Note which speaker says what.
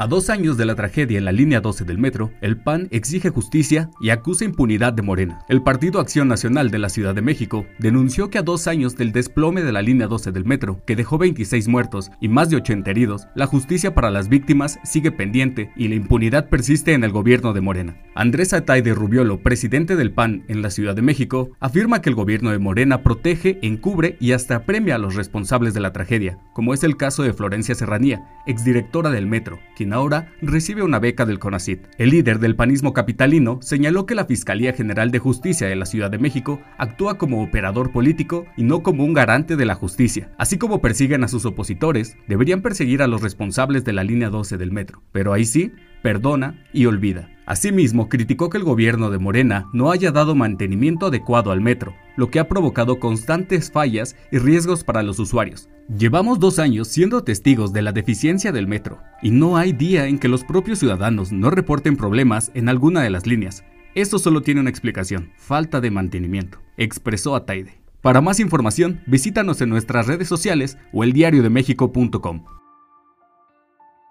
Speaker 1: A dos años de la tragedia en la línea 12 del metro, el PAN exige justicia y acusa impunidad de Morena. El Partido Acción Nacional de la Ciudad de México denunció que a dos años del desplome de la línea 12 del metro, que dejó 26 muertos y más de 80 heridos, la justicia para las víctimas sigue pendiente y la impunidad persiste en el gobierno de Morena. Andrés de Rubiolo, presidente del PAN en la Ciudad de México, afirma que el gobierno de Morena protege, encubre y hasta premia a los responsables de la tragedia, como es el caso de Florencia Serranía, exdirectora del metro, ahora recibe una beca del CONACIT. El líder del panismo capitalino señaló que la Fiscalía General de Justicia de la Ciudad de México actúa como operador político y no como un garante de la justicia. Así como persiguen a sus opositores, deberían perseguir a los responsables de la línea 12 del metro. Pero ahí sí, perdona y olvida. Asimismo, criticó que el gobierno de Morena no haya dado mantenimiento adecuado al metro, lo que ha provocado constantes fallas y riesgos para los usuarios. Llevamos dos años siendo testigos de la deficiencia del metro, y no hay día en que los propios ciudadanos no reporten problemas en alguna de las líneas. Esto solo tiene una explicación, falta de mantenimiento, expresó Ataide. Para más información, visítanos en nuestras redes sociales o eldiariodemexico.com.